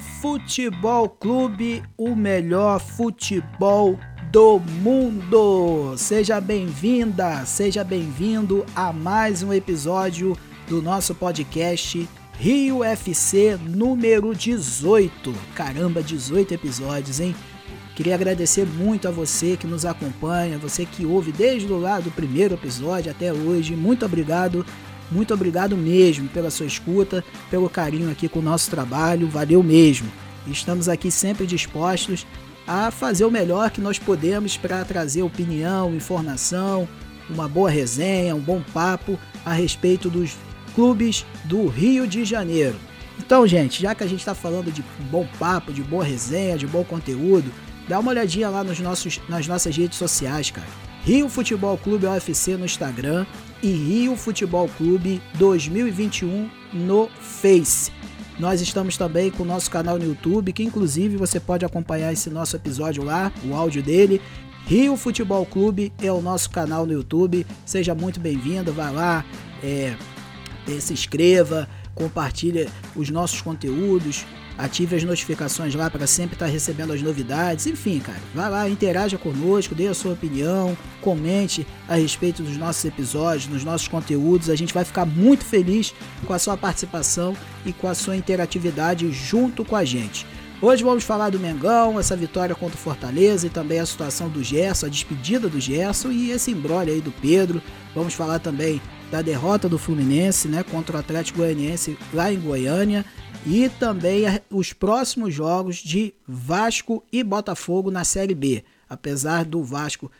Futebol Clube, o melhor futebol do mundo. Seja bem-vinda, seja bem-vindo a mais um episódio do nosso podcast Rio FC número 18. Caramba, 18 episódios, hein? Queria agradecer muito a você que nos acompanha, você que ouve desde o lado do primeiro episódio até hoje. Muito obrigado muito obrigado mesmo pela sua escuta, pelo carinho aqui com o nosso trabalho, valeu mesmo. Estamos aqui sempre dispostos a fazer o melhor que nós podemos para trazer opinião, informação, uma boa resenha, um bom papo a respeito dos clubes do Rio de Janeiro. Então, gente, já que a gente está falando de bom papo, de boa resenha, de bom conteúdo, dá uma olhadinha lá nos nossos, nas nossas redes sociais, cara. Rio Futebol Clube UFC no Instagram e Rio Futebol Clube 2021 no Face. Nós estamos também com o nosso canal no YouTube, que inclusive você pode acompanhar esse nosso episódio lá, o áudio dele. Rio Futebol Clube é o nosso canal no YouTube. Seja muito bem-vindo, vá lá, é, se inscreva, compartilhe os nossos conteúdos, ative as notificações lá para sempre estar tá recebendo as novidades. Enfim, cara, vá lá, interaja conosco, dê a sua opinião, comente a respeito dos nossos episódios, dos nossos conteúdos. A gente vai ficar muito feliz com a sua participação e com a sua interatividade junto com a gente. Hoje vamos falar do Mengão, essa vitória contra o Fortaleza e também a situação do Gerson, a despedida do Gerson e esse embrolho aí do Pedro. Vamos falar também da derrota do Fluminense, né, contra o Atlético Goianiense lá em Goiânia e também os próximos jogos de Vasco e Botafogo na Série B. Apesar do Vasco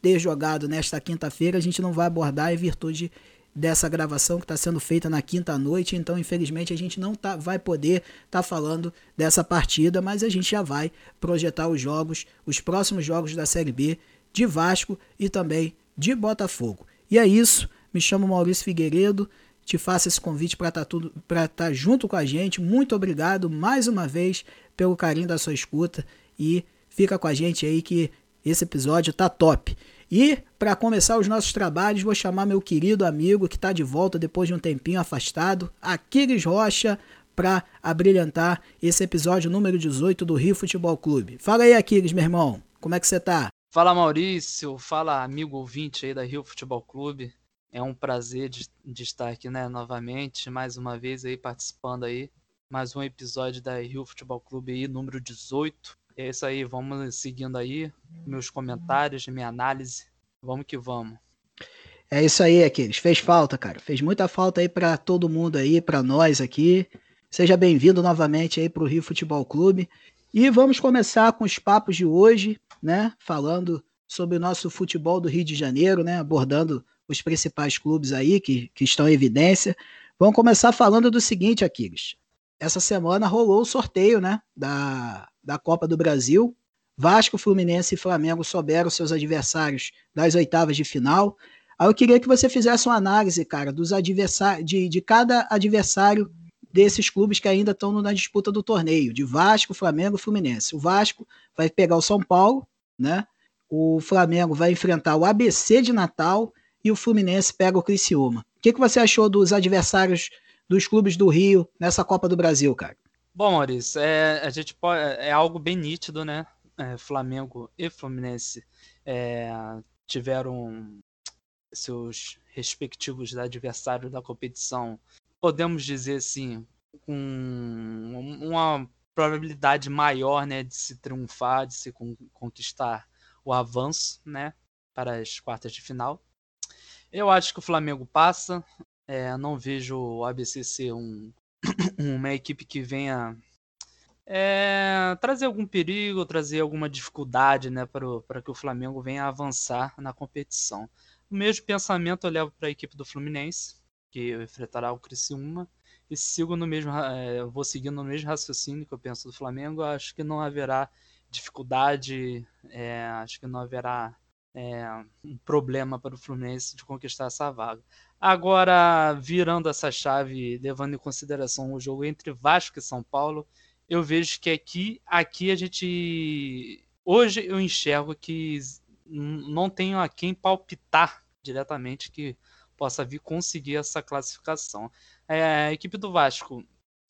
ter jogado nesta quinta-feira, a gente não vai abordar em virtude dessa gravação que está sendo feita na quinta noite, então infelizmente a gente não tá, vai poder estar tá falando dessa partida, mas a gente já vai projetar os jogos, os próximos jogos da Série B de Vasco e também de Botafogo. E é isso, me chamo Maurício Figueiredo, te faço esse convite para estar tá tá junto com a gente. Muito obrigado mais uma vez pelo carinho da sua escuta e fica com a gente aí que esse episódio tá top. E para começar os nossos trabalhos, vou chamar meu querido amigo que está de volta depois de um tempinho afastado, Aquiles Rocha, para abrilhantar esse episódio número 18 do Rio Futebol Clube. Fala aí, Aquiles, meu irmão, como é que você tá? Fala Maurício, fala amigo ouvinte aí da Rio Futebol Clube. É um prazer de, de, estar aqui, né, novamente, mais uma vez aí participando aí, mais um episódio da Rio Futebol Clube aí, número 18. É isso aí, vamos seguindo aí, meus comentários, minha análise, vamos que vamos. É isso aí, Aquiles, fez falta, cara, fez muita falta aí para todo mundo aí, para nós aqui. Seja bem-vindo novamente aí para o Rio Futebol Clube. E vamos começar com os papos de hoje, né, falando sobre o nosso futebol do Rio de Janeiro, né, abordando os principais clubes aí que, que estão em evidência. Vamos começar falando do seguinte, Aquiles. Essa semana rolou o sorteio né, da, da Copa do Brasil. Vasco, Fluminense e Flamengo souberam seus adversários das oitavas de final. Aí eu queria que você fizesse uma análise, cara, dos adversários, de, de cada adversário desses clubes que ainda estão na disputa do torneio, de Vasco, Flamengo e Fluminense. O Vasco vai pegar o São Paulo, né? O Flamengo vai enfrentar o ABC de Natal e o Fluminense pega o Criciúma. O que, que você achou dos adversários dos clubes do Rio nessa Copa do Brasil, cara? Bom, Maurício, é, a gente pode, é algo bem nítido, né? É, Flamengo e Fluminense é, tiveram seus respectivos adversários da competição, podemos dizer assim, com uma probabilidade maior né, de se triunfar, de se conquistar o avanço né, para as quartas de final. Eu acho que o Flamengo passa. É, não vejo o ABC ser um, uma equipe que venha é, trazer algum perigo, trazer alguma dificuldade né, para que o Flamengo venha avançar na competição. O mesmo pensamento eu levo para a equipe do Fluminense, que enfrentará o Criciúma, e sigo no mesmo, é, vou seguindo no mesmo raciocínio que eu penso do Flamengo. Acho que não haverá dificuldade, é, acho que não haverá é, um problema para o Fluminense de conquistar essa vaga. Agora, virando essa chave, levando em consideração o jogo entre Vasco e São Paulo, eu vejo que aqui, aqui a gente. Hoje eu enxergo que não tenho a quem palpitar diretamente que possa vir conseguir essa classificação. É, a equipe do Vasco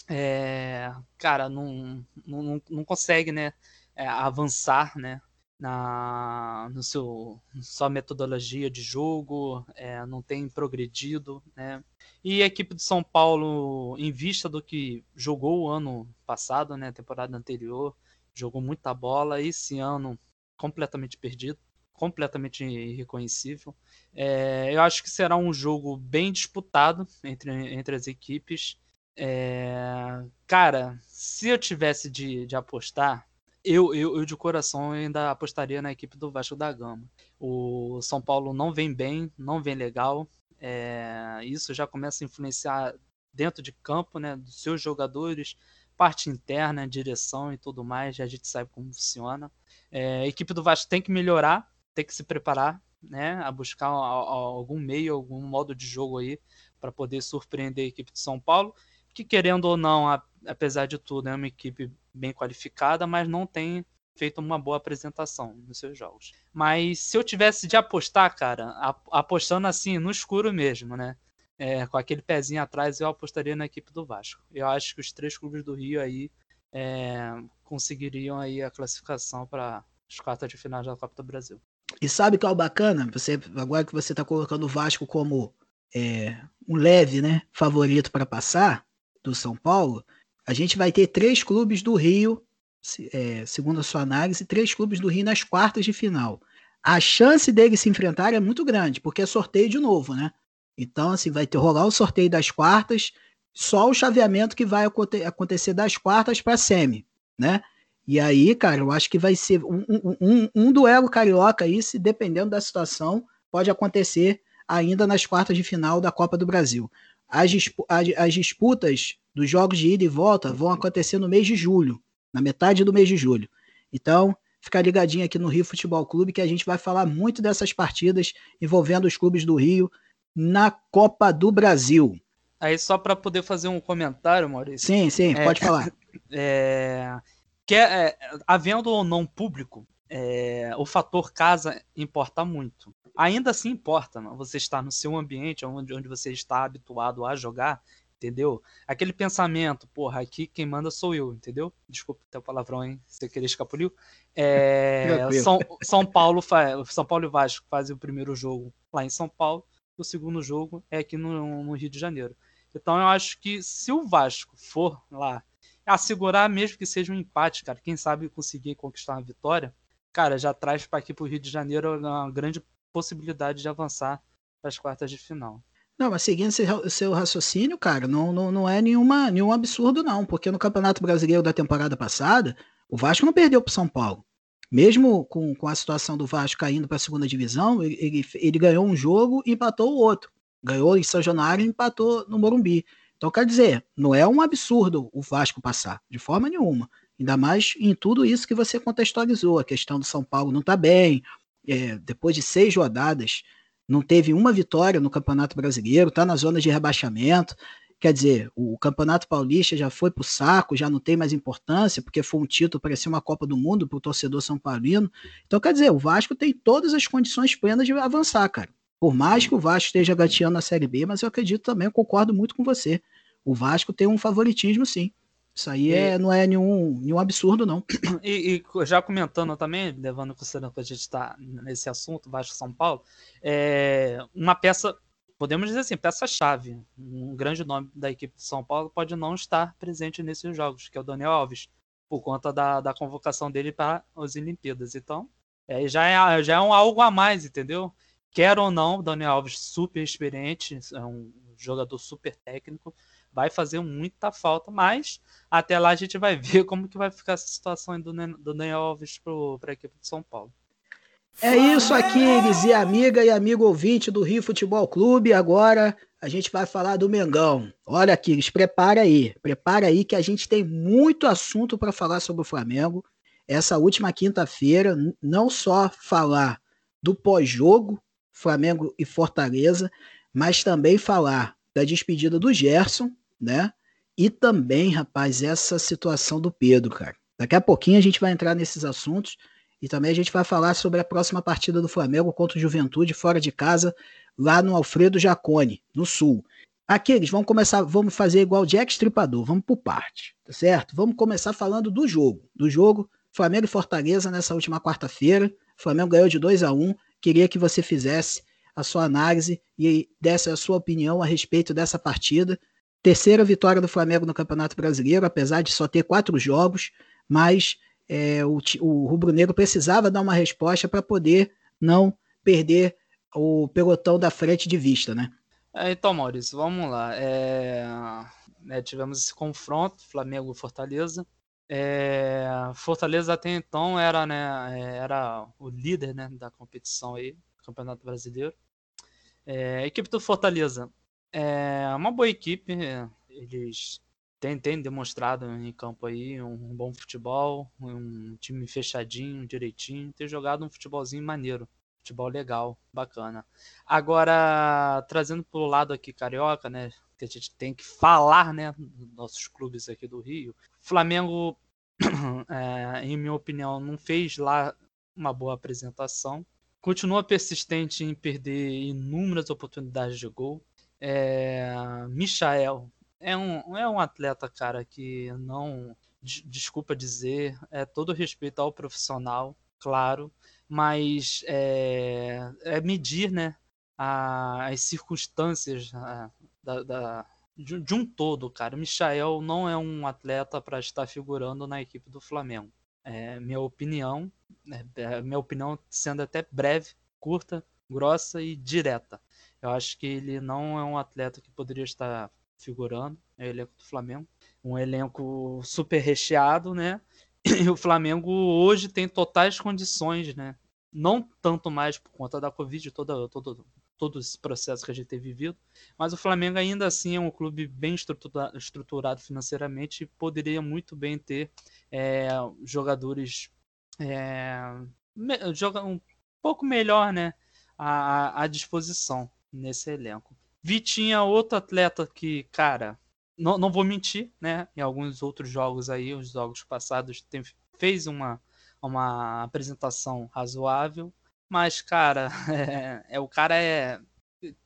é, cara, não, não, não consegue, né, é, avançar, né, na no seu sua metodologia de jogo, é, não tem progredido, né? E a equipe de São Paulo, em vista do que jogou o ano passado, né, temporada anterior, jogou muita bola, esse ano completamente perdido, completamente irreconhecível. É, eu acho que será um jogo bem disputado entre, entre as equipes. É, cara, se eu tivesse de, de apostar, eu, eu, eu, de coração ainda apostaria na equipe do Vasco da Gama. O São Paulo não vem bem, não vem legal. É, isso já começa a influenciar dentro de campo, né, dos seus jogadores, parte interna, direção e tudo mais. Já a gente sabe como funciona. É, a equipe do Vasco tem que melhorar, tem que se preparar, né, a buscar algum meio, algum modo de jogo aí para poder surpreender a equipe de São Paulo, que querendo ou não, apesar de tudo, é uma equipe bem qualificada, mas não tem feito uma boa apresentação nos seus jogos. Mas se eu tivesse de apostar, cara, apostando assim no escuro mesmo, né? É, com aquele pezinho atrás, eu apostaria na equipe do Vasco. Eu acho que os três clubes do Rio aí é, conseguiriam aí a classificação para as quartas de final da Copa do Brasil. E sabe qual é o bacana? Você, agora que você está colocando o Vasco como é, um leve né, favorito para passar do São Paulo, a gente vai ter três clubes do Rio, é, segundo a sua análise, três clubes do Rio nas quartas de final. A chance deles se enfrentarem é muito grande, porque é sorteio de novo, né? Então, assim, vai ter rolar o sorteio das quartas, só o chaveamento que vai acontecer das quartas para semi, né? E aí, cara, eu acho que vai ser um, um, um, duelo carioca aí, se dependendo da situação, pode acontecer ainda nas quartas de final da Copa do Brasil. As, as disputas dos jogos de ida e volta vão acontecer no mês de julho, na metade do mês de julho. Então, fica ligadinho aqui no Rio Futebol Clube que a gente vai falar muito dessas partidas envolvendo os clubes do Rio na Copa do Brasil. Aí só para poder fazer um comentário, Maurício. Sim, sim, é, pode falar. É, que é, havendo ou não público, é, o fator casa importa muito. Ainda assim importa, não? você está no seu ambiente, onde, onde você está habituado a jogar, entendeu? Aquele pensamento, porra, aqui quem manda sou eu, entendeu? Desculpa o palavrão, hein? Você querer escapuliu. É, São, São, Paulo faz, São Paulo e Vasco fazem o primeiro jogo lá em São Paulo, o segundo jogo é aqui no, no Rio de Janeiro. Então eu acho que se o Vasco for lá assegurar mesmo que seja um empate, cara, quem sabe conseguir conquistar uma vitória, cara, já traz para aqui para o Rio de Janeiro uma grande possibilidade de avançar para as quartas de final. Não, mas seguindo seu, seu raciocínio, cara, não, não, não é nenhuma, nenhum absurdo, não. Porque no Campeonato Brasileiro da temporada passada, o Vasco não perdeu para São Paulo. Mesmo com, com a situação do Vasco caindo para a segunda divisão, ele, ele, ele, ganhou um jogo e empatou o outro. Ganhou em São Januário e empatou no Morumbi. Então, quer dizer, não é um absurdo o Vasco passar, de forma nenhuma. Ainda mais em tudo isso que você contextualizou. A questão do São Paulo não está bem. É, depois de seis rodadas, não teve uma vitória no Campeonato Brasileiro, está na zona de rebaixamento. Quer dizer, o Campeonato Paulista já foi para o saco, já não tem mais importância, porque foi um título, parecia uma Copa do Mundo para o torcedor São Paulino. Então, quer dizer, o Vasco tem todas as condições plenas de avançar, cara. Por mais que o Vasco esteja gateando na Série B, mas eu acredito também, eu concordo muito com você. O Vasco tem um favoritismo, sim. Isso aí é, não é nenhum, nenhum absurdo, não. E, e já comentando também, levando em consideração que a gente está nesse assunto, Vasco São Paulo, é uma peça, podemos dizer assim, peça-chave. Um grande nome da equipe de São Paulo pode não estar presente nesses jogos, que é o Daniel Alves, por conta da, da convocação dele para as Olimpíadas. Então, é, já, é, já é um algo a mais, entendeu? Quer ou não, Daniel Alves super experiente, é um jogador super técnico, vai fazer muita falta, mas até lá a gente vai ver como que vai ficar essa situação do, do Daniel Alves para a equipe de São Paulo. É isso aqui, e amiga e amigo ouvinte do Rio Futebol Clube. Agora a gente vai falar do Mengão. Olha, Aquiles, prepara aí. Prepara aí que a gente tem muito assunto para falar sobre o Flamengo. Essa última quinta-feira, não só falar do pós-jogo, Flamengo e Fortaleza, mas também falar da despedida do Gerson, né? E também, rapaz, essa situação do Pedro, cara. Daqui a pouquinho a gente vai entrar nesses assuntos e também a gente vai falar sobre a próxima partida do Flamengo contra o Juventude fora de casa, lá no Alfredo Jacone, no Sul. Aquiles, vamos começar, vamos fazer igual Jack Stripador, vamos por parte, tá certo? Vamos começar falando do jogo. Do jogo, Flamengo e Fortaleza nessa última quarta-feira. Flamengo ganhou de 2 a 1 Queria que você fizesse a sua análise e desse a sua opinião a respeito dessa partida. Terceira vitória do Flamengo no Campeonato Brasileiro, apesar de só ter quatro jogos, mas é, o, o Rubro Negro precisava dar uma resposta para poder não perder o pelotão da frente de vista, né? É, então, Maurício, vamos lá. É, é, tivemos esse confronto, Flamengo-Fortaleza. É, Fortaleza até então era, né, era o líder né, da competição aí, Campeonato Brasileiro. É, equipe do Fortaleza é uma boa equipe, eles têm, têm demonstrado em campo aí um, bom futebol, um time fechadinho, direitinho, ter jogado um futebolzinho maneiro futebol legal, bacana. Agora, trazendo para o lado aqui carioca, né, que a gente tem que falar, né, nossos clubes aqui do Rio. Flamengo, é, em minha opinião, não fez lá uma boa apresentação. Continua persistente em perder inúmeras oportunidades de gol. É, Michael é um, é um atleta, cara, que não. Desculpa dizer, é todo respeito ao profissional, claro, mas é, é medir né, a, as circunstâncias a, da, da de, de, um todo, cara. Michael não é um atleta para estar figurando na equipe do Flamengo. É minha opinião, é, é, minha opinião sendo até breve, curta, grossa e direta. Eu acho que ele não é um atleta que poderia estar figurando no elenco do Flamengo. Um elenco super recheado, né? E o Flamengo hoje tem totais condições, né? Não tanto mais por conta da Covid, todo, todo, todo esse processo que a gente tem vivido, mas o Flamengo ainda assim é um clube bem estrutura, estruturado financeiramente e poderia muito bem ter é, jogadores é, joga um pouco melhor, né, à, à disposição nesse elenco. Vitinha, outro atleta que, cara, não, não vou mentir, né? Em alguns outros jogos aí, os jogos passados, tem, fez uma, uma apresentação razoável, mas, cara, é, é o cara é.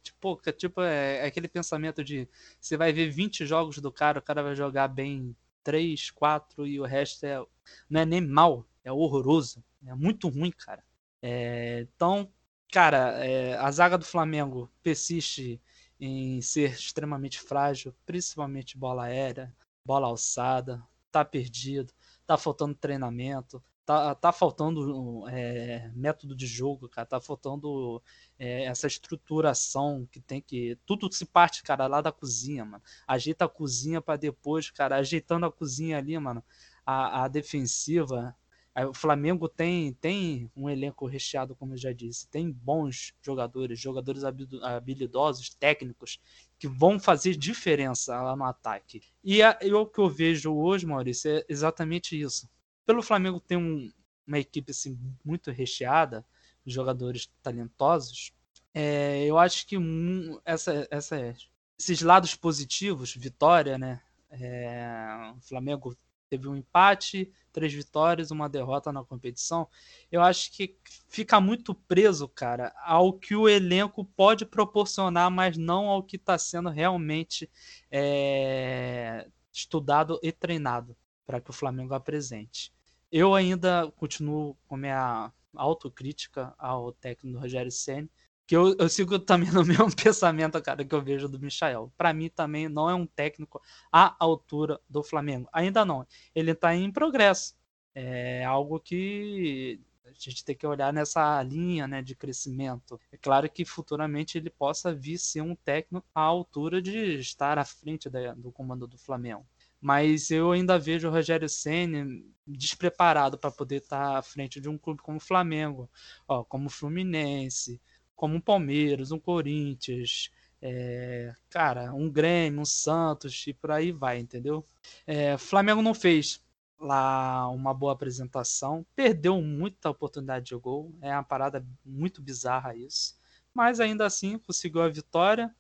Tipo, tipo é, é, aquele pensamento de você vai ver 20 jogos do cara, o cara vai jogar bem 3, 4 e o resto é, não é nem mal, é horroroso. É muito ruim, cara. É, então, cara, é, a zaga do Flamengo persiste em ser extremamente frágil, principalmente bola aérea, bola alçada, tá perdido, tá faltando treinamento, tá, tá faltando é, método de jogo, cara, tá faltando é, essa estruturação que tem que. Tudo se parte, cara, lá da cozinha, mano. Ajeita a cozinha para depois, cara, ajeitando a cozinha ali, mano. A, a defensiva o Flamengo tem, tem um elenco recheado, como eu já disse, tem bons jogadores, jogadores habilidosos, técnicos, que vão fazer diferença lá no ataque. E, o que eu vejo hoje, Maurício, é exatamente isso. Pelo Flamengo ter um, uma equipe assim, muito recheada, jogadores talentosos, é, eu acho que um, essa, essa, esses lados positivos, vitória, né? É, o Flamengo teve um empate, três vitórias, uma derrota na competição. Eu acho que fica muito preso, cara, ao que o elenco pode proporcionar, mas não ao que está sendo realmente é, estudado e treinado para que o Flamengo apresente. Eu ainda continuo com minha autocrítica ao técnico Rogério Senna, que eu, eu sigo também no mesmo pensamento, cara, que eu vejo do Michael. Para mim também não é um técnico à altura do Flamengo. Ainda não. Ele está em progresso. É algo que a gente tem que olhar nessa linha né, de crescimento. É claro que futuramente ele possa vir ser um técnico à altura de estar à frente da, do comando do Flamengo. Mas eu ainda vejo o Rogério Senna despreparado para poder estar à frente de um clube como o Flamengo, ó, como o Fluminense, como um Palmeiras, um Corinthians, é, cara, um Grêmio, um Santos e por aí vai, entendeu? É, Flamengo não fez lá uma boa apresentação, perdeu muita oportunidade de gol, é uma parada muito bizarra isso, mas ainda assim conseguiu a vitória.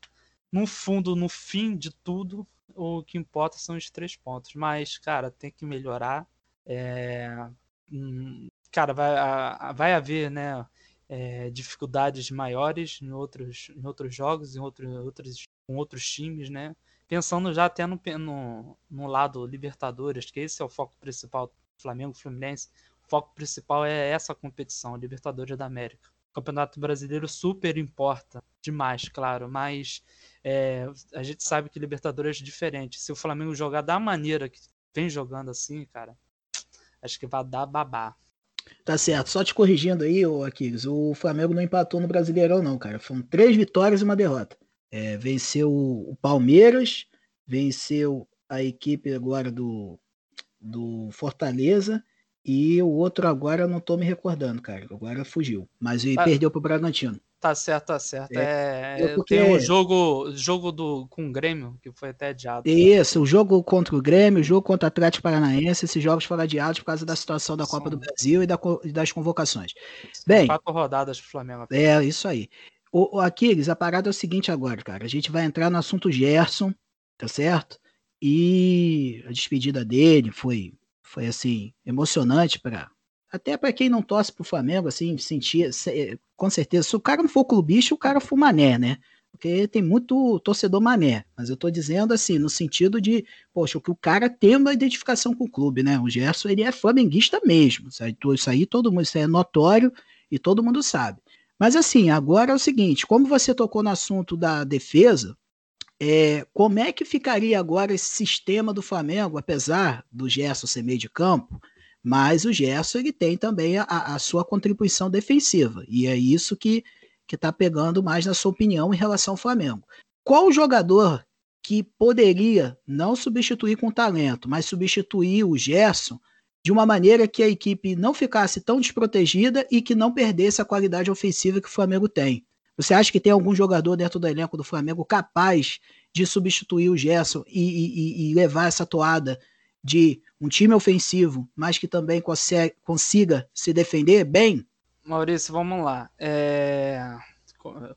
No fundo, no fim de tudo, o que importa são os três pontos. Mas, cara, tem que melhorar. É... Hum, cara, vai, vai haver, né? É, dificuldades maiores em outros, em outros jogos, em outro, outros, com outros times, né? Pensando já até no, no, no lado Libertadores, que esse é o foco principal do Flamengo Fluminense. O foco principal é essa competição, Libertadores da América. O Campeonato Brasileiro super importa demais, claro, mas é, a gente sabe que Libertadores é diferente. Se o Flamengo jogar da maneira que vem jogando assim, cara, acho que vai dar babá. Tá certo. Só te corrigindo aí, ô Aquiles, o Flamengo não empatou no Brasileirão, não, cara. Foram três vitórias e uma derrota. É, venceu o Palmeiras, venceu a equipe agora do, do Fortaleza e o outro agora eu não tô me recordando, cara. Agora fugiu. Mas ele ah, perdeu pro Bragantino. Tá certo, tá certo. É, é porque... Tem o jogo, jogo do, com o Grêmio, que foi até adiado. Isso, o jogo contra o Grêmio, o jogo contra o Atlético Paranaense, esses jogos foram adiados por causa da situação da Copa do Brasil e, da, e das convocações. Bem. Quatro rodadas pro Flamengo. É, isso aí. O, o Aquiles, a parada é o seguinte agora, cara. A gente vai entrar no assunto Gerson, tá certo? E a despedida dele foi foi assim emocionante para até para quem não torce pro Flamengo, assim, sentir com certeza, se o cara não for clubista, o cara for mané, né? Porque tem muito torcedor mané, mas eu tô dizendo assim, no sentido de, poxa, que o cara tem uma identificação com o clube, né? O Gerson, ele é flamenguista mesmo? Isso aí todo mundo, isso é notório e todo mundo sabe. Mas assim, agora é o seguinte, como você tocou no assunto da defesa, é, como é que ficaria agora esse sistema do Flamengo, apesar do Gerson ser meio de campo, mas o Gerson ele tem também a, a sua contribuição defensiva, e é isso que está pegando mais na sua opinião em relação ao Flamengo. Qual jogador que poderia não substituir com talento, mas substituir o Gerson de uma maneira que a equipe não ficasse tão desprotegida e que não perdesse a qualidade ofensiva que o Flamengo tem? Você acha que tem algum jogador dentro do elenco do Flamengo capaz de substituir o Gerson e, e, e levar essa toada de um time ofensivo, mas que também consegue, consiga se defender bem? Maurício, vamos lá. É...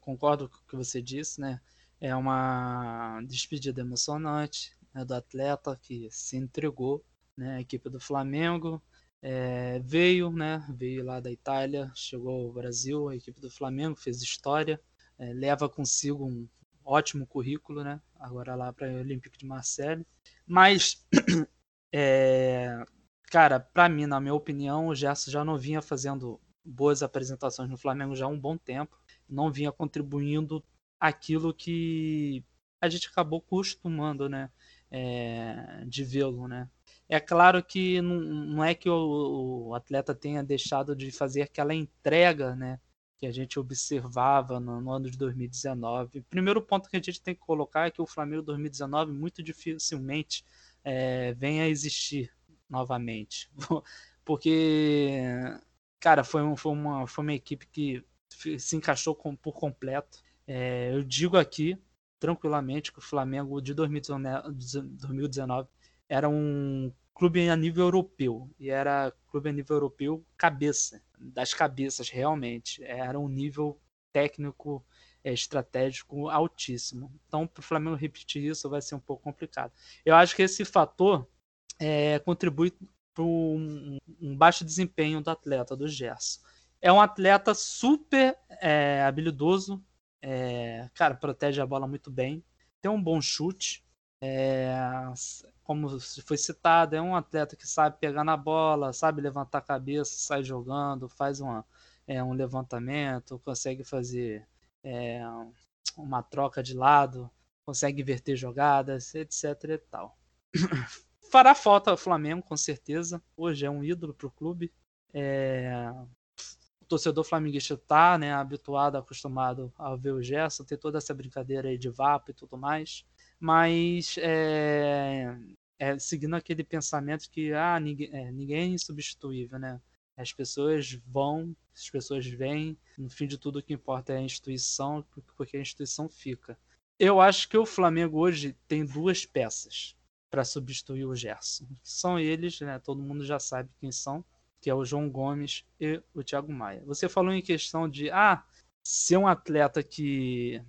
Concordo com o que você disse, né? É uma despedida emocionante né, do atleta que se entregou, né? Equipe do Flamengo é, veio, né? Veio lá da Itália, chegou ao Brasil, a equipe do Flamengo fez história, é, leva consigo um ótimo currículo, né? Agora lá para o Olympique de Marseille. Mas, é, cara, para mim, na minha opinião, o Gerson já não vinha fazendo boas apresentações no Flamengo já há um bom tempo, não vinha contribuindo aquilo que a gente acabou costumando, né? É, de vê-lo, né? É claro que não, não é que o, o, atleta tenha deixado de fazer aquela entrega, né? Que a gente observava no, no, ano de 2019. O primeiro ponto que a gente tem que colocar é que o Flamengo 2019 muito dificilmente é, venha a existir novamente. Porque, cara, foi, um, foi, uma, foi uma equipe que se encaixou com, por completo. É, eu digo aqui, tranquilamente, que o Flamengo de 2019, 2019 era um clube a nível europeu. E era clube a nível europeu cabeça, das cabeças realmente. Era um nível técnico é, estratégico altíssimo. Então, para o Flamengo repetir isso vai ser um pouco complicado. Eu acho que esse fator é, contribui para um, um, baixo desempenho do atleta, do Gerson. É um atleta super é, habilidoso, é, cara, protege a bola muito bem, tem um bom chute, é, como foi citado, é um atleta que sabe pegar na bola, sabe levantar a cabeça, sai jogando, faz uma, é, um levantamento, consegue fazer é, uma troca de lado, consegue inverter jogadas, etc e tal. Fará falta o Flamengo, com certeza. Hoje é um ídolo para o clube. É... O torcedor flamenguista está né, habituado, acostumado a ver o Gerson, ter toda essa brincadeira aí de vapo e tudo mais mas é, é, seguindo aquele pensamento que ah, ninguém, é, ninguém é insubstituível, né? As pessoas vão, as pessoas vêm, no fim de tudo o que importa é a instituição, porque a instituição fica. Eu acho que o Flamengo hoje tem duas peças para substituir o Gerson. São eles, né? Todo mundo já sabe quem são, que é o João Gomes e o Thiago Maia. Você falou em questão de ah, ser um atleta que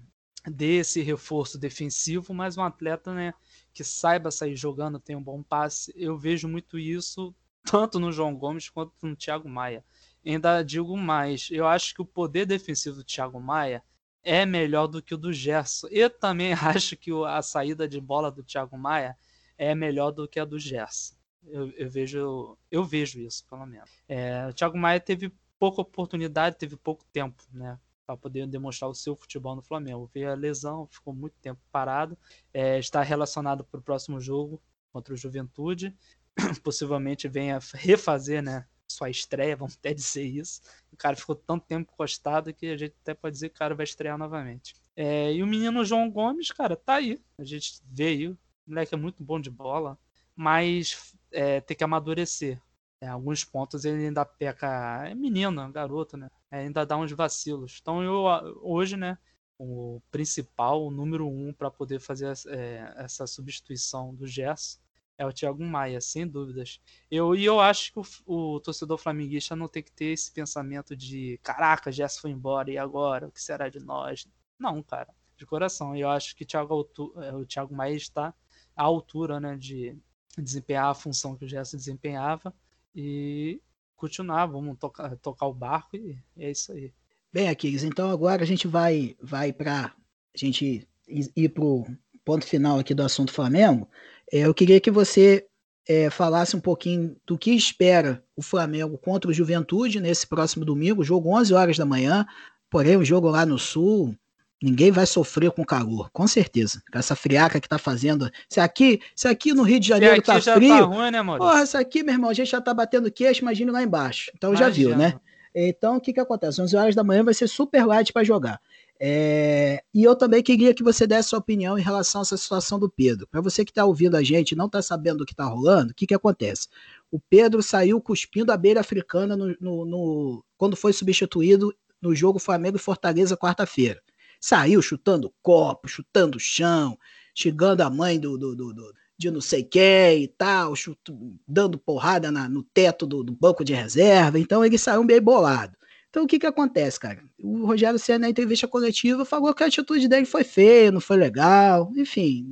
desse reforço defensivo, mas um atleta né, que saiba sair jogando, tem um bom passe. Eu vejo muito isso tanto no João Gomes quanto no Thiago Maia. Ainda digo mais, eu acho que o poder defensivo do Thiago Maia é melhor do que o do Gerson. Eu também acho que a saída de bola do Thiago Maia é melhor do que a do Gerson. Eu, eu vejo, eu vejo isso, pelo menos. É, o Thiago Maia teve pouca oportunidade, teve pouco tempo, né? Para poder demonstrar o seu futebol no Flamengo. Veio a lesão, ficou muito tempo parado. É, está relacionado para o próximo jogo contra o Juventude. Possivelmente venha refazer, né? Sua estreia, vamos até dizer isso. O cara ficou tanto tempo encostado que a gente até pode dizer que o cara vai estrear novamente. É, e o menino João Gomes, cara, tá aí. A gente veio. O moleque é muito bom de bola, mas é, tem que amadurecer. É, alguns pontos ele ainda peca. É menino, garoto, né? É, ainda dá uns vacilos. Então eu hoje, né? O principal, o número um para poder fazer é, essa substituição do Gerson é o Thiago Maia, sem dúvidas. Eu, e eu acho que o, o, torcedor flamenguista não tem que ter esse pensamento de caraca, Gerson foi embora, e agora? O que será de nós? Não, cara, de coração. Eu acho que Thiago, é, o Thiago Maia está à altura né, de desempenhar a função que o Gerson desempenhava e continuar, vamos tocar, tocar o barco e é isso aí. Bem, Aquiles, então agora a gente vai, vai para a gente ir para o ponto final aqui do assunto Flamengo. É, eu queria que você é, falasse um pouquinho do que espera o Flamengo contra o Juventude nesse próximo domingo, jogo 11 horas da manhã, porém o jogo lá no Sul, Ninguém vai sofrer com calor, com certeza. Com essa friaca que tá fazendo. Se aqui, se aqui no Rio de Janeiro tá frio. Tá ruim, né, Porra, isso aqui, meu irmão, a gente já tá batendo queixo, imagine lá embaixo. Então imagina. já viu, né? Então o que que acontece? 11 horas da manhã vai ser super light para jogar. É... E eu também queria que você desse sua opinião em relação a essa situação do Pedro. Para você que está ouvindo a gente e não está sabendo do que está rolando, o que, que acontece? O Pedro saiu cuspindo a beira africana no, no, no... quando foi substituído no jogo Flamengo e Fortaleza quarta-feira. Saiu chutando copo, chutando o chão, chegando a mãe do, do, do, do de não sei quem e tal, chuto, dando porrada na, no teto do, do, banco de reserva. Então ele saiu meio bolado. Então o que que acontece, cara? O Rogério Senna, na entrevista coletiva, falou que a atitude dele foi feia, não foi legal, enfim.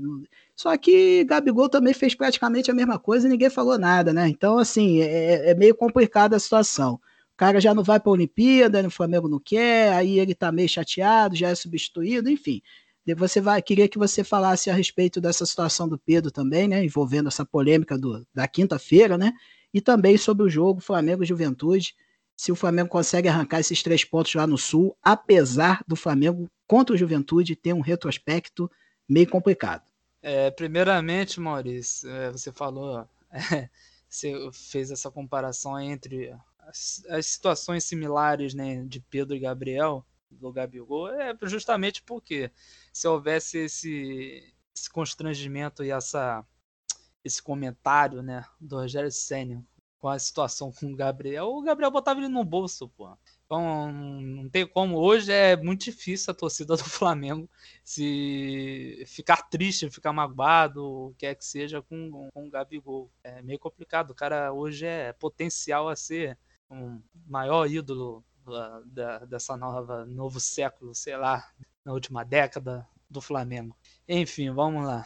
Só que Gabigol também fez praticamente a mesma coisa e ninguém falou nada, né? Então, assim, é, é meio complicada a situação cara já não vai para a Olimpíada, o Flamengo não quer, aí ele está meio chateado, já é substituído, enfim. Você vai, queria que você falasse a respeito dessa situação do Pedro também, né, envolvendo essa polêmica do, da quinta-feira, né, e também sobre o jogo Flamengo Juventude, se o Flamengo consegue arrancar esses três pontos lá no Sul, apesar do Flamengo contra o Juventude ter um retrospecto meio complicado. É, primeiramente, Maurício, é, você falou, é, você fez essa comparação entre as, as situações similares né, de Pedro e Gabriel, do Gabigol, é justamente porque se houvesse esse, esse constrangimento e essa, esse comentário né, do Rogério Senna com a situação com o Gabriel, o Gabriel botava ele no bolso, pô. Então, não tem como. Hoje é muito difícil a torcida do Flamengo se ficar triste, ficar magoado, o que é que seja, com, com o Gabigol. É meio complicado. O cara hoje é potencial a ser um maior ídolo da, da, dessa nova novo século, sei lá, na última década do Flamengo. Enfim, vamos lá.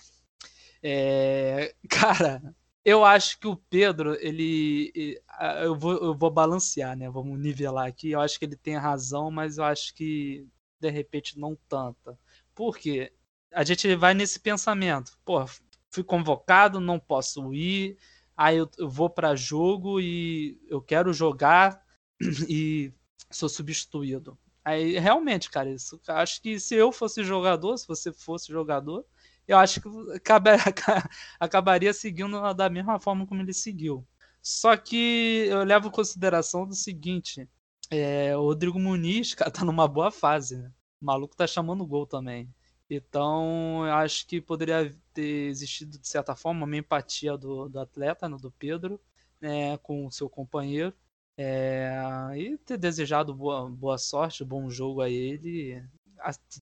É, cara, eu acho que o Pedro, ele. Eu vou, eu vou balancear, né? Vamos nivelar aqui. Eu acho que ele tem razão, mas eu acho que de repente não tanta. Por quê? A gente vai nesse pensamento. Pô, fui convocado, não posso ir aí eu, eu vou para jogo e eu quero jogar e sou substituído. Aí realmente, cara, isso acho que se eu fosse jogador, se você fosse jogador, eu acho que acabaria seguindo da mesma forma como ele seguiu. Só que eu levo em consideração do seguinte: é, o Rodrigo Muniz, cara, tá numa boa fase, né? O maluco tá chamando gol também. Então, eu acho que poderia ter existido, de certa forma, uma empatia do, do atleta, no, do Pedro, né, com o seu companheiro. É, e ter desejado boa, boa sorte, bom jogo a ele,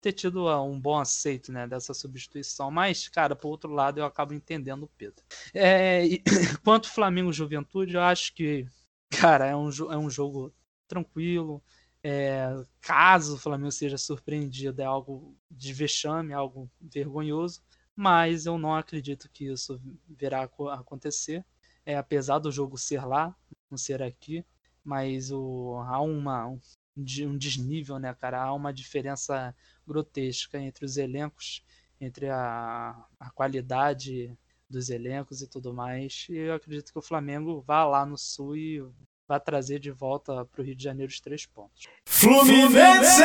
ter tido um bom aceito né, dessa substituição. Mas, cara, por outro lado, eu acabo entendendo o Pedro. É, e, quanto Flamengo Juventude, eu acho que, cara, é um, é um jogo tranquilo. É, caso o Flamengo seja surpreendido, é algo de vexame, algo vergonhoso, mas eu não acredito que isso virá acontecer. É, apesar do jogo ser lá, não ser aqui, mas o, há uma, um, um desnível, né, cara? Há uma diferença grotesca entre os elencos, entre a, a qualidade dos elencos e tudo mais. E eu acredito que o Flamengo vá lá no Sul e vai trazer de volta para o Rio de Janeiro os três pontos. Fluminense!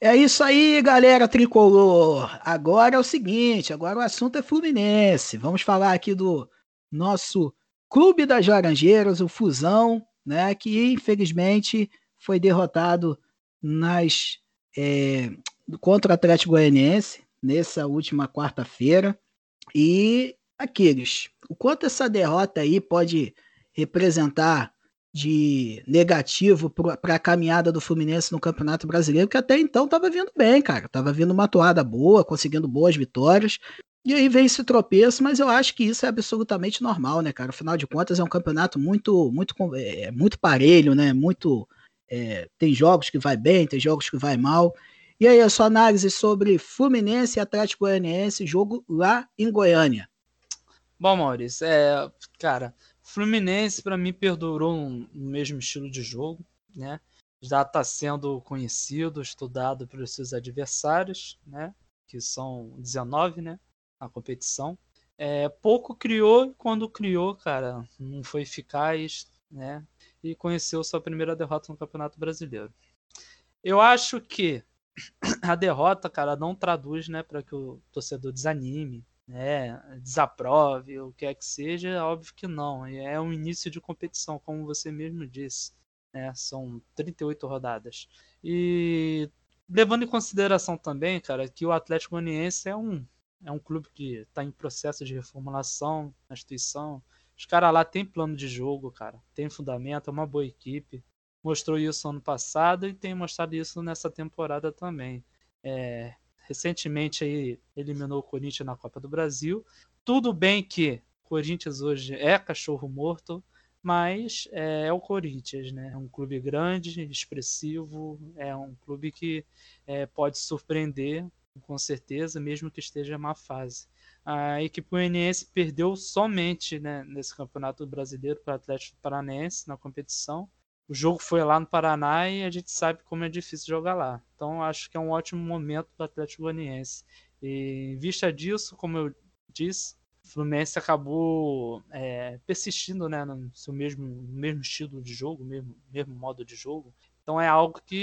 É isso aí, galera tricolor. Agora é o seguinte, agora o assunto é Fluminense. Vamos falar aqui do nosso Clube das Laranjeiras, o Fusão, né, que infelizmente foi derrotado nas é, contra o Atlético Goianiense nessa última quarta-feira. E aqueles, o quanto essa derrota aí pode representar de negativo para a caminhada do Fluminense no Campeonato Brasileiro, que até então estava vindo bem, cara. Tava vindo uma toada boa, conseguindo boas vitórias. E aí vem esse tropeço, mas eu acho que isso é absolutamente normal, né, cara? Afinal de contas, é um campeonato muito, muito, é, muito parelho, né? Muito. É, tem jogos que vai bem, tem jogos que vai mal. E aí, a sua análise sobre Fluminense e Atlético Goianiense, jogo lá em Goiânia. Bom, Maurício, é, cara, Fluminense para mim perdurou um mesmo estilo de jogo, né? Já está sendo conhecido, estudado pelos seus adversários, né? Que são 19, né? Na competição. É, pouco criou, quando criou, cara, não foi eficaz, né? E conheceu sua primeira derrota no Campeonato Brasileiro. Eu acho que a derrota, cara, não traduz, né, para que o torcedor desanime, né, desaprove, o que é que seja, é óbvio que não. É um início de competição, como você mesmo disse. Né, são 38 rodadas. E levando em consideração também, cara, que o Atlético Goianiense é um, é um clube que está em processo de reformulação na instituição. Os caras lá têm plano de jogo, cara, tem fundamento, é uma boa equipe. Mostrou isso ano passado e tem mostrado isso nessa temporada também. É, recentemente aí eliminou o Corinthians na Copa do Brasil. Tudo bem que Corinthians hoje é cachorro morto, mas é, é o Corinthians, né? É um clube grande, expressivo, é um clube que é, pode surpreender com certeza, mesmo que esteja em má fase. A equipe goianiense perdeu somente né, nesse campeonato brasileiro para o Atlético Paranaense na competição o jogo foi lá no Paraná e a gente sabe como é difícil jogar lá. Então acho que é um ótimo momento do Atlético Goianiense. E em vista disso, como eu disse, o Fluminense acabou é, persistindo né, no seu mesmo, mesmo estilo de jogo, mesmo, mesmo modo de jogo. Então é algo que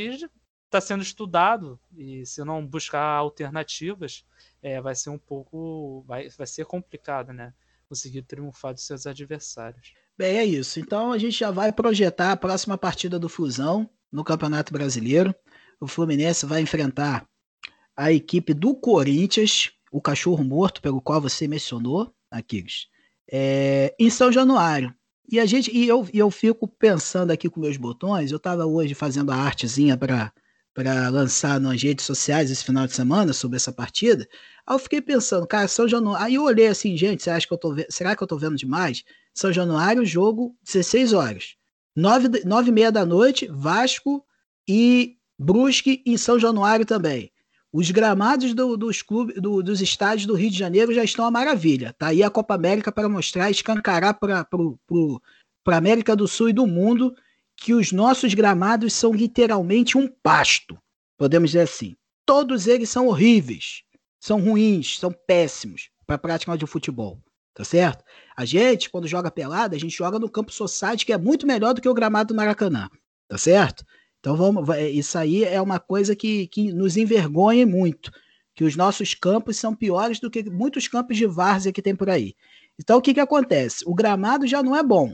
está sendo estudado e se não buscar alternativas, é, vai ser um pouco, vai, vai ser complicado, né? Conseguir triunfar dos seus adversários. Bem, é isso. Então a gente já vai projetar a próxima partida do Fusão no Campeonato Brasileiro. O Fluminense vai enfrentar a equipe do Corinthians, o cachorro morto, pelo qual você mencionou, Aquiles, é, em São Januário. E a gente e eu, e eu fico pensando aqui com meus botões. Eu estava hoje fazendo a artezinha para para lançar nas redes sociais esse final de semana sobre essa partida. Aí eu fiquei pensando, cara, São Januário. Aí eu olhei assim, gente, você acha que eu tô será que eu tô vendo demais? São Januário, jogo 16 horas. 9, 9 e meia da noite, Vasco e Brusque em São Januário também. Os gramados do, dos clubes, do, dos estádios do Rio de Janeiro já estão a maravilha. Tá aí a Copa América para mostrar, escancarar para a América do Sul e do mundo que os nossos gramados são literalmente um pasto. Podemos dizer assim. Todos eles são horríveis, são ruins, são péssimos para a prática de futebol. Tá certo? A gente, quando joga pelada, a gente joga no campo society, que é muito melhor do que o gramado do Maracanã. Tá certo? Então vamos, isso aí é uma coisa que, que nos envergonha muito. Que os nossos campos são piores do que muitos campos de várzea que tem por aí. Então o que, que acontece? O gramado já não é bom.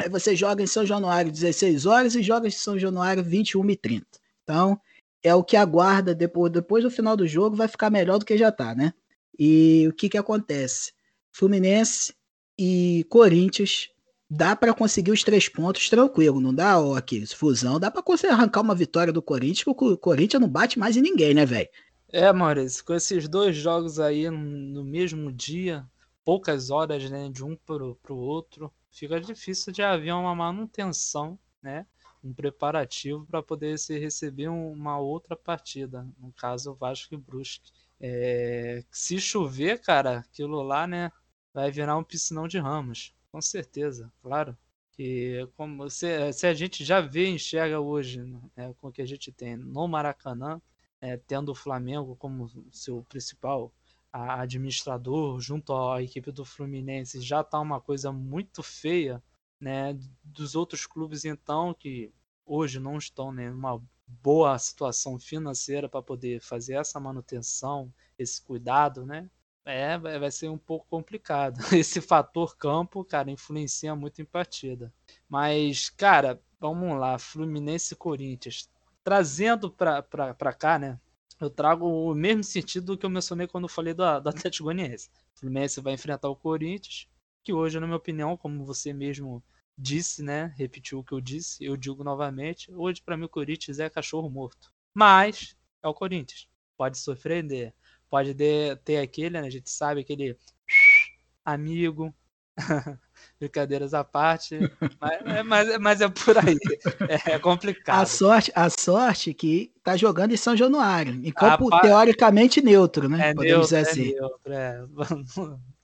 Aí você joga em São Januário 16 horas e joga em São Januário 21 e 30. Então, é o que aguarda depois, depois do final do jogo, vai ficar melhor do que já tá, né? E o que que acontece? Fluminense e Corinthians dá para conseguir os três pontos tranquilo, não dá, ó, aqui, fusão, dá para conseguir arrancar uma vitória do Corinthians, porque o Corinthians não bate mais em ninguém, né, velho? É, Maurício, com esses dois jogos aí no mesmo dia, poucas horas, né, de um pro, pro outro, fica difícil de haver uma manutenção, né? Um preparativo para poder se receber uma outra partida, no caso Vasco e Brusque. É, se chover, cara, aquilo lá, né, vai virar um piscinão de ramos, com certeza, claro Que como se, se a gente já vê e enxerga hoje né, com o que a gente tem no Maracanã, é, tendo o Flamengo como seu principal administrador junto à equipe do Fluminense, já está uma coisa muito feia, né? Dos outros clubes então que hoje não estão né, numa boa situação financeira para poder fazer essa manutenção, esse cuidado, né? É, vai ser um pouco complicado. Esse fator campo, cara, influencia muito em partida. Mas, cara, vamos lá, Fluminense e Corinthians. Trazendo para cá, né? Eu trago o mesmo sentido do que eu mencionei quando eu falei do, Atlético Goianiense. O Fluminense vai enfrentar o Corinthians, que hoje, na minha opinião, como você mesmo disse, né? Repetiu o que eu disse, eu digo novamente. Hoje, para mim, o Corinthians é cachorro morto. Mas é o Corinthians. Pode surpreender. Pode ter aquele, né, a gente sabe, aquele amigo. Brincadeiras à parte, mas, é, mas, mas, é por aí. É, é, complicado. A sorte, a sorte que tá jogando em São Januário, em campo teoricamente neutro, né? É Podemos neutro, dizer é assim. É neutro, é.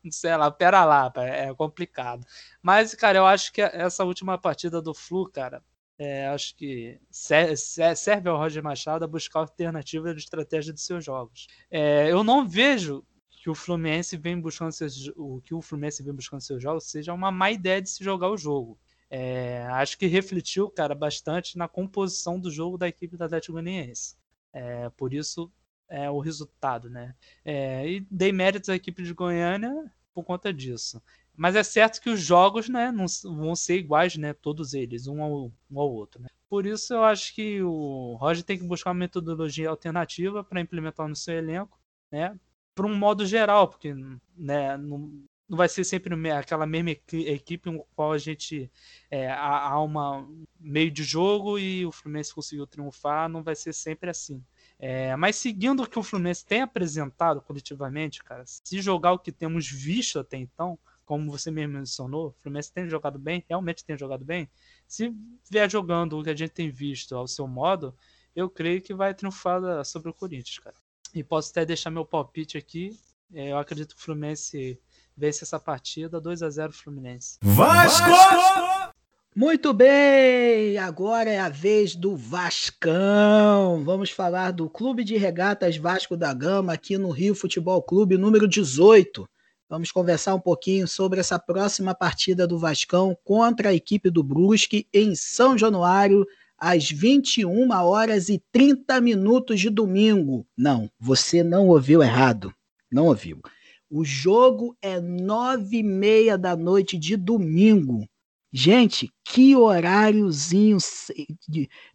sei lá, pera lá, é complicado. Mas, cara, eu acho que essa última partida do Flu, cara, é, acho que serve ao Roger Machado a buscar alternativa de estratégia de seus jogos. É, eu não vejo que o Fluminense vem buscando seus, o que o Fluminense vem buscando seus jogos seja uma má ideia de se jogar o jogo. É, acho que refletiu, cara, bastante na composição do jogo da equipe do Atlético Goianiense. É, por isso é, o resultado, né? É, e dei méritos à equipe de Goiânia por conta disso. Mas é certo que os jogos, né, não vão ser iguais, né, todos eles, um ao, um ao outro. Né? Por isso eu acho que o Roger tem que buscar uma metodologia alternativa para implementar no seu elenco, né, para um modo geral, porque, né, não, não vai ser sempre aquela mesma equipe com qual a gente é, há uma meio de jogo e o Fluminense conseguiu triunfar, não vai ser sempre assim. É, mas seguindo o que o Fluminense tem apresentado coletivamente, cara, se jogar o que temos visto até então, como você mesmo mencionou, o Fluminense tem jogado bem, realmente tem jogado bem. Se vier jogando o que a gente tem visto ao seu modo, eu creio que vai triunfar sobre o Corinthians, cara. E posso até deixar meu palpite aqui. É, eu acredito que o Fluminense vence essa partida 2 a 0 Fluminense. Vasco! Muito bem, agora é a vez do Vascão. Vamos falar do Clube de Regatas Vasco da Gama aqui no Rio Futebol Clube número 18. Vamos conversar um pouquinho sobre essa próxima partida do Vascão contra a equipe do Brusque em São Januário às 21 horas e 30 minutos de domingo. Não, você não ouviu errado. Não ouviu. O jogo é nove e meia da noite de domingo Gente, que horáriozinho.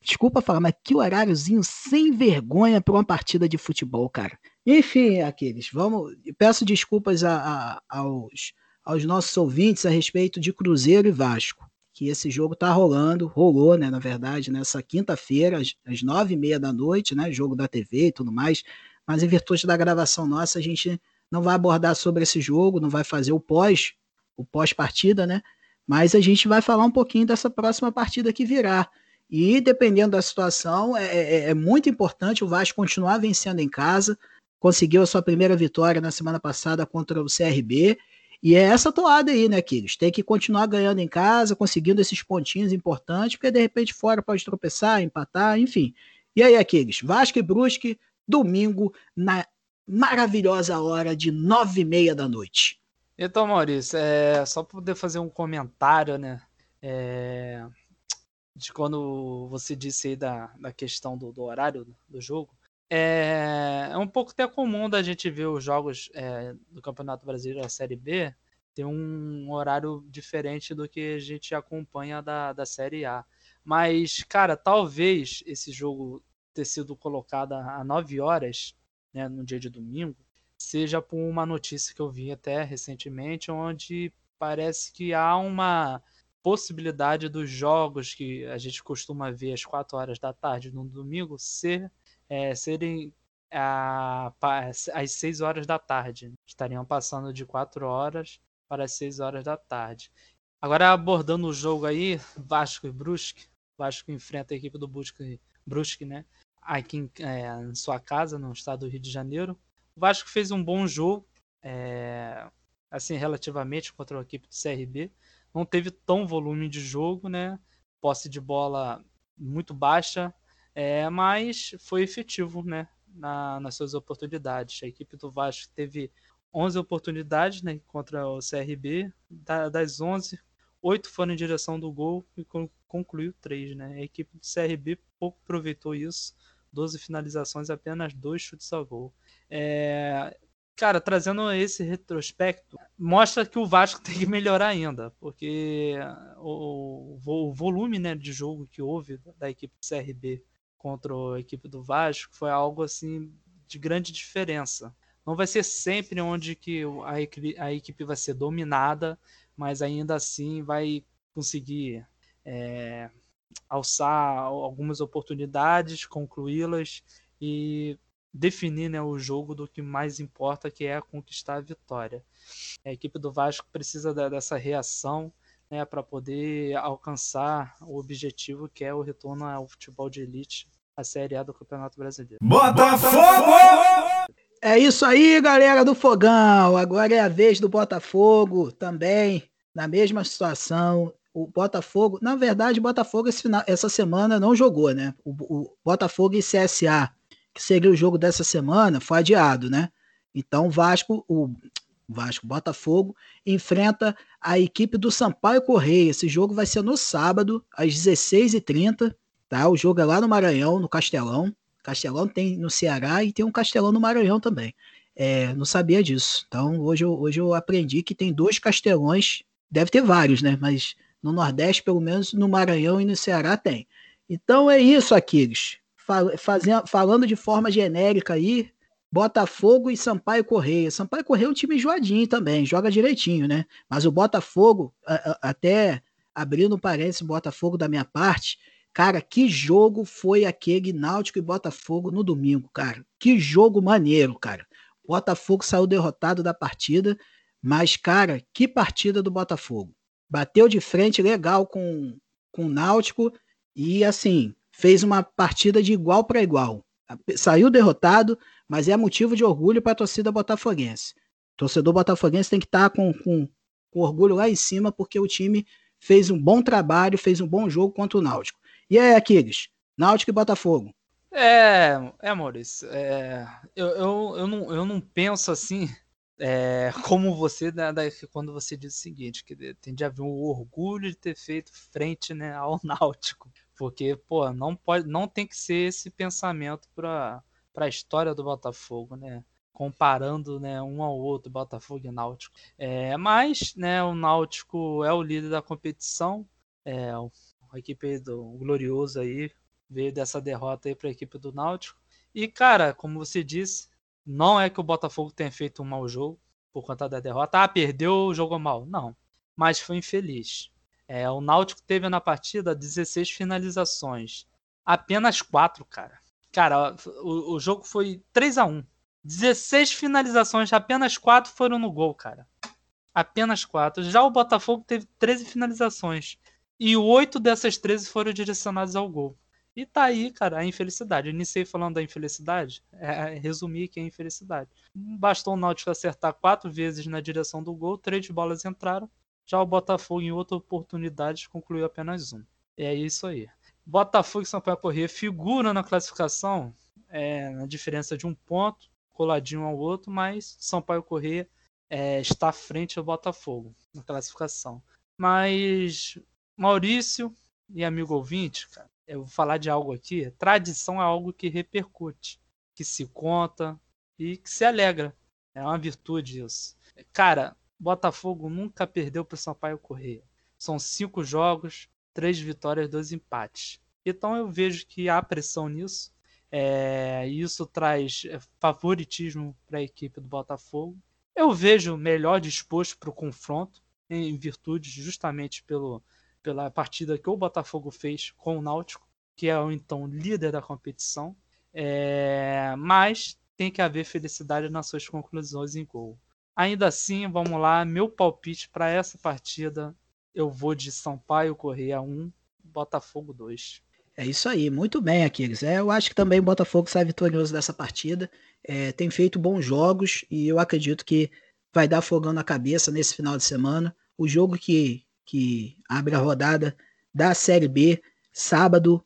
Desculpa falar, mas que horáriozinho sem vergonha para uma partida de futebol, cara. Enfim, aqueles, vamos. Peço desculpas a, a, aos, aos nossos ouvintes a respeito de Cruzeiro e Vasco. Que esse jogo tá rolando, rolou, né? Na verdade, nessa quinta-feira, às, nove e meia da noite, né? Jogo da TV e tudo mais. Mas em virtude da gravação nossa, a gente não vai abordar sobre esse jogo, não vai fazer o pós, o pós-partida, né? Mas a gente vai falar um pouquinho dessa próxima partida que virá. E dependendo da situação, é, é, é, muito importante o Vasco continuar vencendo em casa. Conseguiu a sua primeira vitória na semana passada contra o CRB. E é essa toada aí, né, Aquiles? Tem que continuar ganhando em casa, conseguindo esses pontinhos importantes, porque de repente fora pode tropeçar, empatar, enfim. E aí, Aquiles? Vasco e Brusque, domingo, na maravilhosa hora de nove e meia da noite. Então, Maurício, é, só para poder fazer um comentário, né? É, de quando você disse aí da, da questão do, do horário do jogo. É, é, um pouco até comum da gente ver os jogos é, do Campeonato Brasileiro da Série B ter um horário diferente do que a gente acompanha da, da Série A. Mas, cara, talvez esse jogo ter sido colocado a 9 horas, né, no dia de domingo, seja por uma notícia que eu vi até recentemente, onde parece que há uma possibilidade dos jogos que a gente costuma ver às 4 horas da tarde no domingo ser, é, serem às 6 horas da tarde. Estariam passando de 4 horas para as 6 horas da tarde. Agora abordando o jogo aí, Vasco e Brusque. Vasco enfrenta a equipe do Brusque, Brusque né? Aqui em, é, em sua casa, no estado do Rio de Janeiro. O Vasco fez um bom jogo, é, assim, relativamente contra a equipe do CRB. não teve tão volume de jogo, né? Posse de bola muito baixa, é, mas foi efetivo, né? Na, nas suas oportunidades. A equipe do Vasco teve 11 oportunidades né, contra o CRB, das 11, 8 foram em direção do gol e concluiu 3. Né? A equipe do CRB pouco aproveitou isso, 12 finalizações, apenas 2 chutes ao gol. É, cara, trazendo esse retrospecto, mostra que o Vasco tem que melhorar ainda, porque o, o volume né, de jogo que houve da equipe do CRB contra a equipe do Vasco foi algo assim de grande diferença. Não vai ser sempre onde que a equipe, a equipe vai ser dominada, mas ainda assim vai conseguir é, alçar algumas oportunidades, concluí-las e definir né, o jogo do que mais importa, que é conquistar a vitória. A equipe do Vasco precisa dessa reação né, para poder alcançar o objetivo que é o retorno ao futebol de elite, a Série A do Campeonato Brasileiro. Botafogo! É isso aí, galera do Fogão. Agora é a vez do Botafogo também, na mesma situação. O Botafogo, na verdade, o Botafogo essa semana não jogou, né? O, o Botafogo e CSA que seria o jogo dessa semana, foi adiado, né? Então, Vasco, o Vasco Botafogo enfrenta a equipe do Sampaio Correia. Esse jogo vai ser no sábado, às 16h30, tá? O jogo é lá no Maranhão, no Castelão. Castelão tem no Ceará e tem um Castelão no Maranhão também. É, não sabia disso. Então, hoje eu, hoje eu aprendi que tem dois castelões, deve ter vários, né? Mas no Nordeste, pelo menos no Maranhão e no Ceará tem. Então é isso, Aquiles fazendo, falando de forma genérica aí, Botafogo e Sampaio Correia. Sampaio Correia é um time enjoadinho também, joga direitinho, né? Mas o Botafogo, até abrindo um parênteses, Botafogo da minha parte, cara, que jogo foi aquele Náutico e Botafogo no domingo, cara? Que jogo maneiro, cara. Botafogo saiu derrotado da partida, mas, cara, que partida do Botafogo. Bateu de frente legal com, com o Náutico e, assim, fez uma partida de igual para igual. Saiu derrotado, mas é motivo de orgulho para a torcida botafoguense. Torcedor botafoguense tem que estar tá com, com, com, orgulho lá em cima, porque o time fez um bom trabalho, fez um bom jogo contra o Náutico. E aí, Aquiles? Náutico e Botafogo. É, é Maurício, é, eu, eu, eu, não, eu não penso assim é, como você, né, quando você diz o seguinte, que tem de haver um orgulho de ter feito frente né, ao Náutico. Porque, pô, não pode, não tem que ser esse pensamento para a história do Botafogo, né? Comparando, né, um ao outro, Botafogo e Náutico. É, mas, né, o Náutico é o líder da competição. É, a equipe do Glorioso aí veio dessa derrota aí para a equipe do Náutico. E, cara, como você disse, não é que o Botafogo tenha feito um mau jogo por conta da derrota. Ah, perdeu, jogou mal. Não. Mas foi infeliz. É, o Náutico teve na partida 16 finalizações. Apenas 4, cara. Cara, o, o jogo foi 3 a 1 16 finalizações, apenas 4 foram no gol, cara. Apenas 4. Já o Botafogo teve 13 finalizações. E 8 dessas 13 foram direcionadas ao gol. E tá aí, cara, a infelicidade. Eu iniciei falando da infelicidade, é, resumir que é infelicidade. Bastou o Náutico acertar quatro vezes na direção do gol, três bolas entraram. Já o Botafogo, em outra oportunidade, concluiu apenas um. É isso aí. Botafogo e Sampaio Corrêa figuram na classificação é, na diferença de um ponto, coladinho ao outro, mas Sampaio Corrêa é, está à frente do Botafogo na classificação. Mas Maurício e amigo ouvinte, cara, eu vou falar de algo aqui. Tradição é algo que repercute, que se conta e que se alegra. É uma virtude isso. Cara, Botafogo nunca perdeu para o Sampaio Correia. São cinco jogos, três vitórias, dois empates. Então eu vejo que há pressão nisso. É, isso traz é, favoritismo para a equipe do Botafogo. Eu vejo melhor disposto para o confronto, em virtude justamente pelo, pela partida que o Botafogo fez com o Náutico, que é o então líder da competição. É, mas tem que haver felicidade nas suas conclusões em gol. Ainda assim, vamos lá, meu palpite para essa partida, eu vou de Sampaio Correia 1, Botafogo 2. É isso aí, muito bem, Aquiles. É, eu acho que também o Botafogo sai vitorioso dessa partida. É, tem feito bons jogos e eu acredito que vai dar fogão na cabeça nesse final de semana. O jogo que, que abre a rodada da Série B, sábado,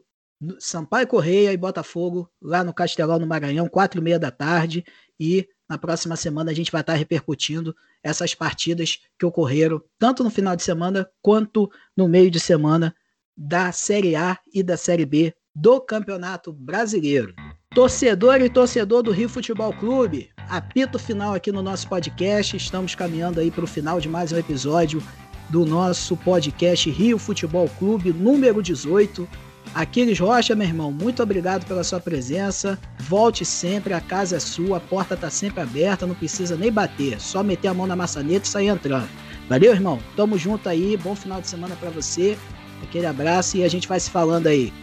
Sampaio Correia e Botafogo, lá no Castelão, no Maranhão, quatro e meia da tarde. E na próxima semana a gente vai estar repercutindo essas partidas que ocorreram tanto no final de semana quanto no meio de semana da Série A e da Série B do Campeonato Brasileiro. Torcedor e torcedor do Rio Futebol Clube, apito final aqui no nosso podcast. Estamos caminhando aí para o final de mais um episódio do nosso podcast Rio Futebol Clube número 18. Aquiles Rocha, meu irmão, muito obrigado pela sua presença. Volte sempre, a casa é sua, a porta está sempre aberta, não precisa nem bater, só meter a mão na maçaneta e sair entrando. Valeu, irmão? Tamo junto aí, bom final de semana para você. Aquele abraço e a gente vai se falando aí.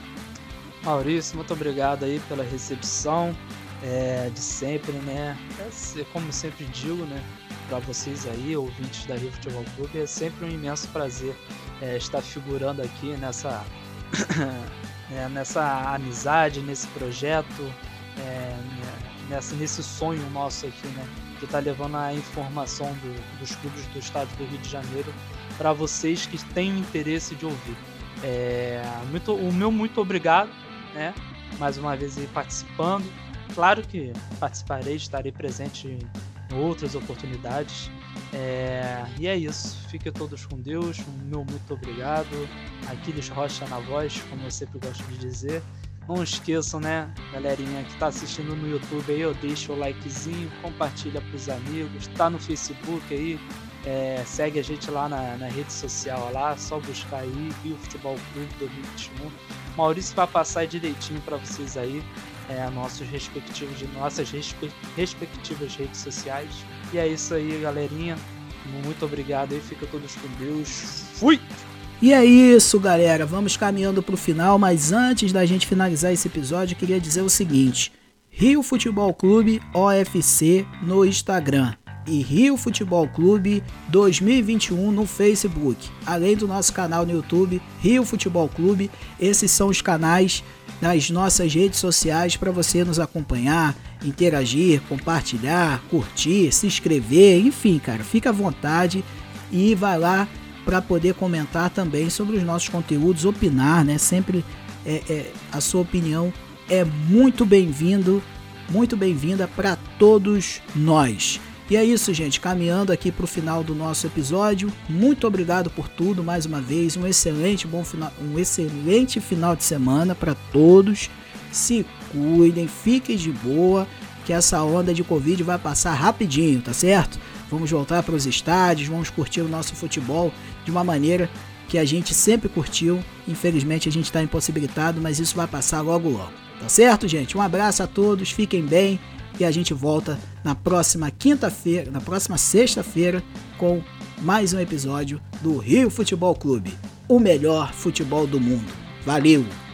Maurício, muito obrigado aí pela recepção é, de sempre, né? É, como sempre digo, né? Para vocês aí, ouvintes da Rio Futebol Clube, é sempre um imenso prazer é, estar figurando aqui nessa é, nessa amizade, nesse projeto, é, nessa, nesse sonho nosso aqui, né? De estar tá levando a informação do, dos clubes do estado do Rio de Janeiro para vocês que têm interesse de ouvir. É, muito, o meu muito obrigado, né? Mais uma vez aí participando. Claro que participarei, estarei presente em outras oportunidades. É, e é isso. Fiquem todos com Deus. Meu muito obrigado. Aquiles Rocha na voz, como eu sempre gosto de dizer. Não esqueçam, né, galerinha que está assistindo no YouTube aí, eu deixo o likezinho, compartilha para os amigos, tá no Facebook aí, é, segue a gente lá na, na, rede social lá, só buscar aí Rio Futebol Clube 2021. Maurício vai passar direitinho para vocês aí é, nossos respectivos, nossas respe, respectivas redes sociais. E é isso aí, galerinha. Muito obrigado aí, fica todos com Deus. Fui! E é isso, galera. Vamos caminhando para o final, mas antes da gente finalizar esse episódio, eu queria dizer o seguinte: Rio Futebol Clube OFC no Instagram e Rio Futebol Clube 2021 no Facebook, além do nosso canal no YouTube Rio Futebol Clube. Esses são os canais nas nossas redes sociais para você nos acompanhar, interagir, compartilhar, curtir, se inscrever, enfim, cara, fica à vontade e vai lá para poder comentar também sobre os nossos conteúdos, opinar, né? Sempre é, é a sua opinião é muito bem-vindo, muito bem-vinda para todos nós. E é isso, gente. Caminhando aqui para o final do nosso episódio. Muito obrigado por tudo mais uma vez. Um excelente bom final, um excelente final de semana para todos. Se cuidem, fiquem de boa, que essa onda de Covid vai passar rapidinho, tá certo? Vamos voltar para os estádios, vamos curtir o nosso futebol de uma maneira que a gente sempre curtiu. Infelizmente a gente está impossibilitado, mas isso vai passar logo logo. Tá certo, gente? Um abraço a todos, fiquem bem e a gente volta na próxima quinta-feira, na próxima sexta-feira, com mais um episódio do Rio Futebol Clube, o melhor futebol do mundo. Valeu!